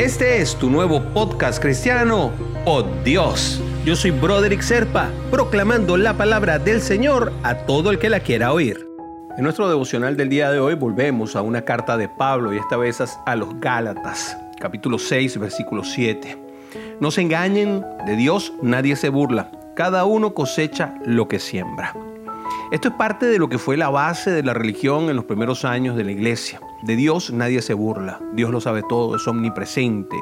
Este es tu nuevo podcast cristiano, Oh Dios. Yo soy Broderick Serpa, proclamando la palabra del Señor a todo el que la quiera oír. En nuestro devocional del día de hoy volvemos a una carta de Pablo y esta vez a los Gálatas, capítulo 6, versículo 7. No se engañen, de Dios nadie se burla, cada uno cosecha lo que siembra. Esto es parte de lo que fue la base de la religión en los primeros años de la iglesia. De Dios nadie se burla, Dios lo sabe todo, es omnipresente.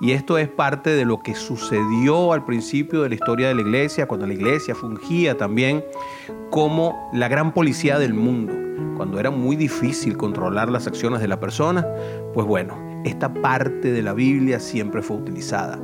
Y esto es parte de lo que sucedió al principio de la historia de la iglesia, cuando la iglesia fungía también como la gran policía del mundo, cuando era muy difícil controlar las acciones de la persona. Pues bueno, esta parte de la Biblia siempre fue utilizada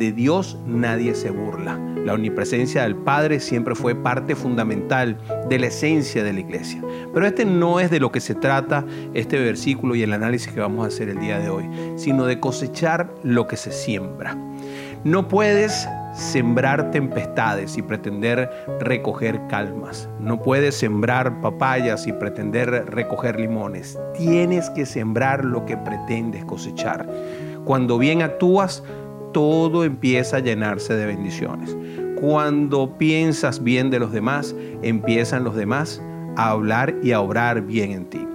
de Dios nadie se burla. La omnipresencia del Padre siempre fue parte fundamental de la esencia de la iglesia. Pero este no es de lo que se trata este versículo y el análisis que vamos a hacer el día de hoy, sino de cosechar lo que se siembra. No puedes sembrar tempestades y pretender recoger calmas. No puedes sembrar papayas y pretender recoger limones. Tienes que sembrar lo que pretendes cosechar. Cuando bien actúas, todo empieza a llenarse de bendiciones. Cuando piensas bien de los demás, empiezan los demás a hablar y a obrar bien en ti.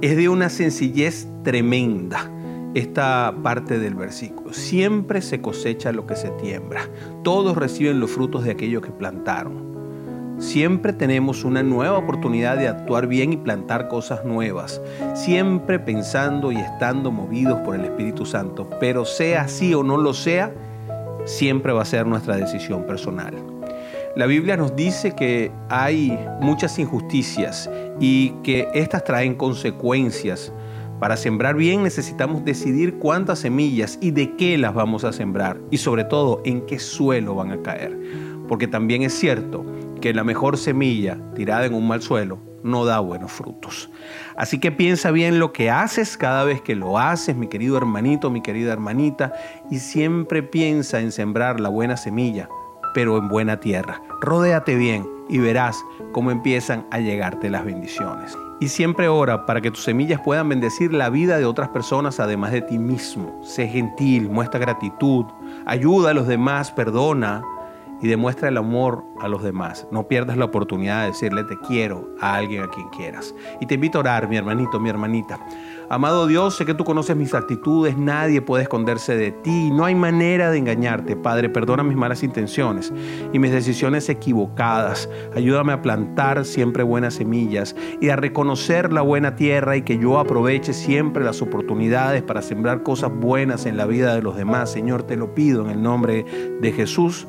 Es de una sencillez tremenda esta parte del versículo. Siempre se cosecha lo que se tiembra. Todos reciben los frutos de aquello que plantaron. Siempre tenemos una nueva oportunidad de actuar bien y plantar cosas nuevas, siempre pensando y estando movidos por el Espíritu Santo. Pero sea así o no lo sea, siempre va a ser nuestra decisión personal. La Biblia nos dice que hay muchas injusticias y que estas traen consecuencias. Para sembrar bien necesitamos decidir cuántas semillas y de qué las vamos a sembrar y sobre todo en qué suelo van a caer. Porque también es cierto que la mejor semilla tirada en un mal suelo no da buenos frutos. Así que piensa bien lo que haces cada vez que lo haces, mi querido hermanito, mi querida hermanita, y siempre piensa en sembrar la buena semilla, pero en buena tierra. Rodéate bien y verás cómo empiezan a llegarte las bendiciones. Y siempre ora para que tus semillas puedan bendecir la vida de otras personas además de ti mismo. Sé gentil, muestra gratitud, ayuda a los demás, perdona, y demuestra el amor a los demás. No pierdas la oportunidad de decirle te quiero a alguien a quien quieras. Y te invito a orar, mi hermanito, mi hermanita. Amado Dios, sé que tú conoces mis actitudes, nadie puede esconderse de ti, no hay manera de engañarte. Padre, perdona mis malas intenciones y mis decisiones equivocadas. Ayúdame a plantar siempre buenas semillas y a reconocer la buena tierra y que yo aproveche siempre las oportunidades para sembrar cosas buenas en la vida de los demás. Señor, te lo pido en el nombre de Jesús.